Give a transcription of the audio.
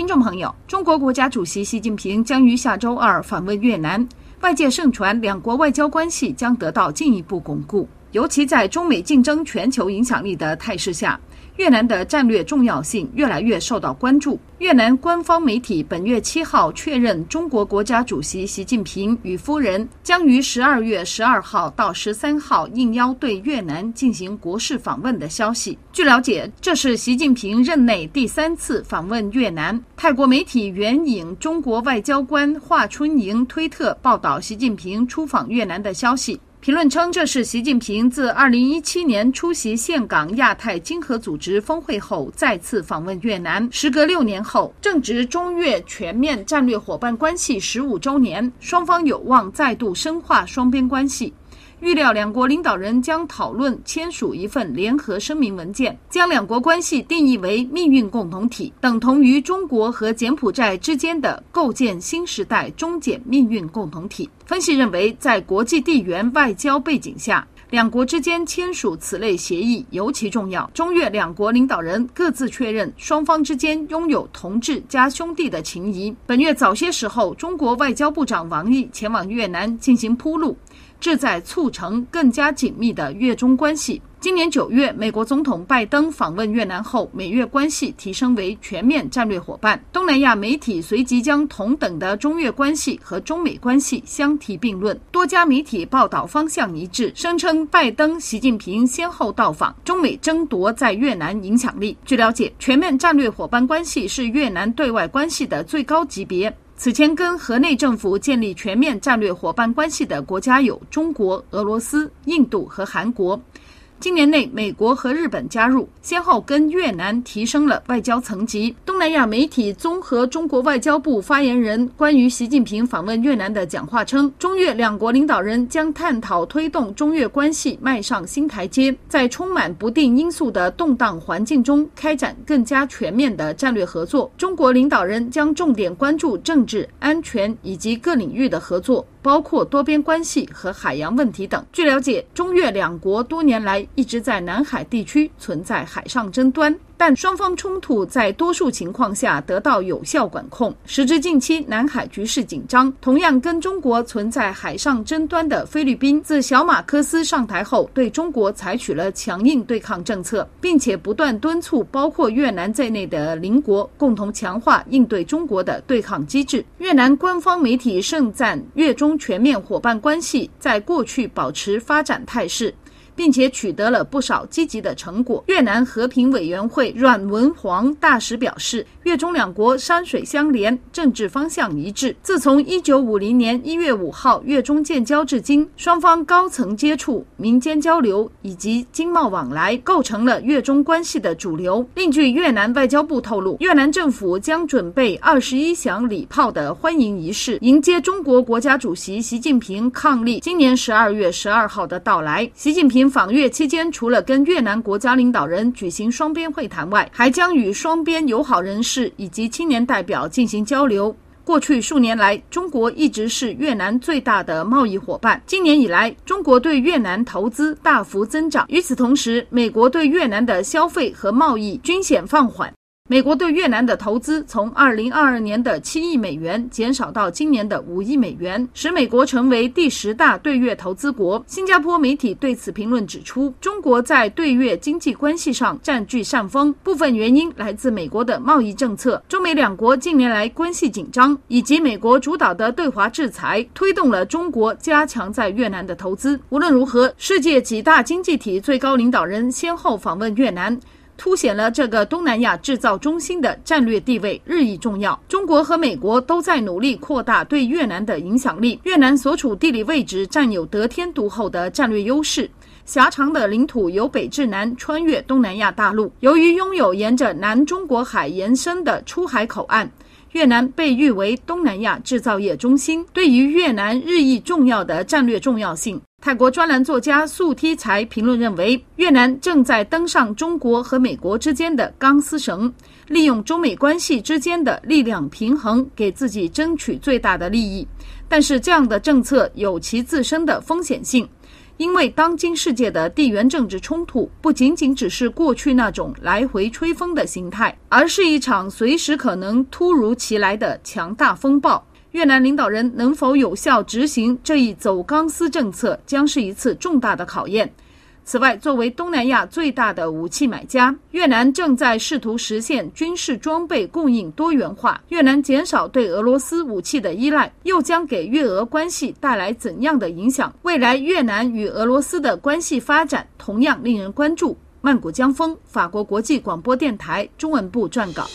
听众朋友，中国国家主席习近平将于下周二访问越南，外界盛传两国外交关系将得到进一步巩固，尤其在中美竞争全球影响力的态势下。越南的战略重要性越来越受到关注。越南官方媒体本月七号确认，中国国家主席习近平与夫人将于十二月十二号到十三号应邀对越南进行国事访问的消息。据了解，这是习近平任内第三次访问越南。泰国媒体援引中国外交官华春莹推特报道习近平出访越南的消息。评论称，这是习近平自二零一七年出席岘港亚太经合组织峰会后再次访问越南。时隔六年后，正值中越全面战略伙伴关系十五周年，双方有望再度深化双边关系。预料两国领导人将讨论签署一份联合声明文件，将两国关系定义为命运共同体，等同于中国和柬埔寨之间的构建新时代中柬命运共同体。分析认为，在国际地缘外交背景下，两国之间签署此类协议尤其重要。中越两国领导人各自确认，双方之间拥有同志加兄弟的情谊。本月早些时候，中国外交部长王毅前往越南进行铺路。旨在促成更加紧密的越中关系。今年九月，美国总统拜登访问越南后，美越关系提升为全面战略伙伴。东南亚媒体随即将同等的中越关系和中美关系相提并论。多家媒体报道方向一致，声称拜登、习近平先后到访，中美争夺在越南影响力。据了解，全面战略伙伴关系是越南对外关系的最高级别。此前跟河内政府建立全面战略伙伴关系的国家有中国、俄罗斯、印度和韩国。今年内，美国和日本加入，先后跟越南提升了外交层级。东南亚媒体综合中国外交部发言人关于习近平访问越南的讲话称，中越两国领导人将探讨推动中越关系迈上新台阶，在充满不定因素的动荡环境中开展更加全面的战略合作。中国领导人将重点关注政治、安全以及各领域的合作。包括多边关系和海洋问题等。据了解，中越两国多年来一直在南海地区存在海上争端。但双方冲突在多数情况下得到有效管控。时至近期，南海局势紧张。同样跟中国存在海上争端的菲律宾，自小马科斯上台后，对中国采取了强硬对抗政策，并且不断敦促包括越南在内的邻国共同强化应对中国的对抗机制。越南官方媒体盛赞越中全面伙伴关系在过去保持发展态势。并且取得了不少积极的成果。越南和平委员会阮文煌大使表示，越中两国山水相连，政治方向一致。自从一九五零年一月五号越中建交至今，双方高层接触、民间交流以及经贸往来，构成了越中关系的主流。另据越南外交部透露，越南政府将准备二十一响礼炮的欢迎仪式，迎接中国国家主席习近平伉俪今年十二月十二号的到来。习近平。访越期间，除了跟越南国家领导人举行双边会谈外，还将与双边友好人士以及青年代表进行交流。过去数年来，中国一直是越南最大的贸易伙伴。今年以来，中国对越南投资大幅增长。与此同时，美国对越南的消费和贸易均显放缓。美国对越南的投资从二零二二年的七亿美元减少到今年的五亿美元，使美国成为第十大对越投资国。新加坡媒体对此评论指出，中国在对越经济关系上占据上风，部分原因来自美国的贸易政策。中美两国近年来关系紧张，以及美国主导的对华制裁，推动了中国加强在越南的投资。无论如何，世界几大经济体最高领导人先后访问越南。凸显了这个东南亚制造中心的战略地位日益重要。中国和美国都在努力扩大对越南的影响力。越南所处地理位置占有得天独厚的战略优势，狭长的领土由北至南穿越东南亚大陆。由于拥有沿着南中国海延伸的出海口岸，越南被誉为东南亚制造业中心。对于越南日益重要的战略重要性。泰国专栏作家素梯才评论认为，越南正在登上中国和美国之间的钢丝绳，利用中美关系之间的力量平衡，给自己争取最大的利益。但是，这样的政策有其自身的风险性。因为当今世界的地缘政治冲突不仅仅只是过去那种来回吹风的形态，而是一场随时可能突如其来的强大风暴。越南领导人能否有效执行这一走钢丝政策，将是一次重大的考验。此外，作为东南亚最大的武器买家，越南正在试图实现军事装备供应多元化。越南减少对俄罗斯武器的依赖，又将给越俄关系带来怎样的影响？未来越南与俄罗斯的关系发展同样令人关注。曼谷江峰，法国国际广播电台中文部撰稿。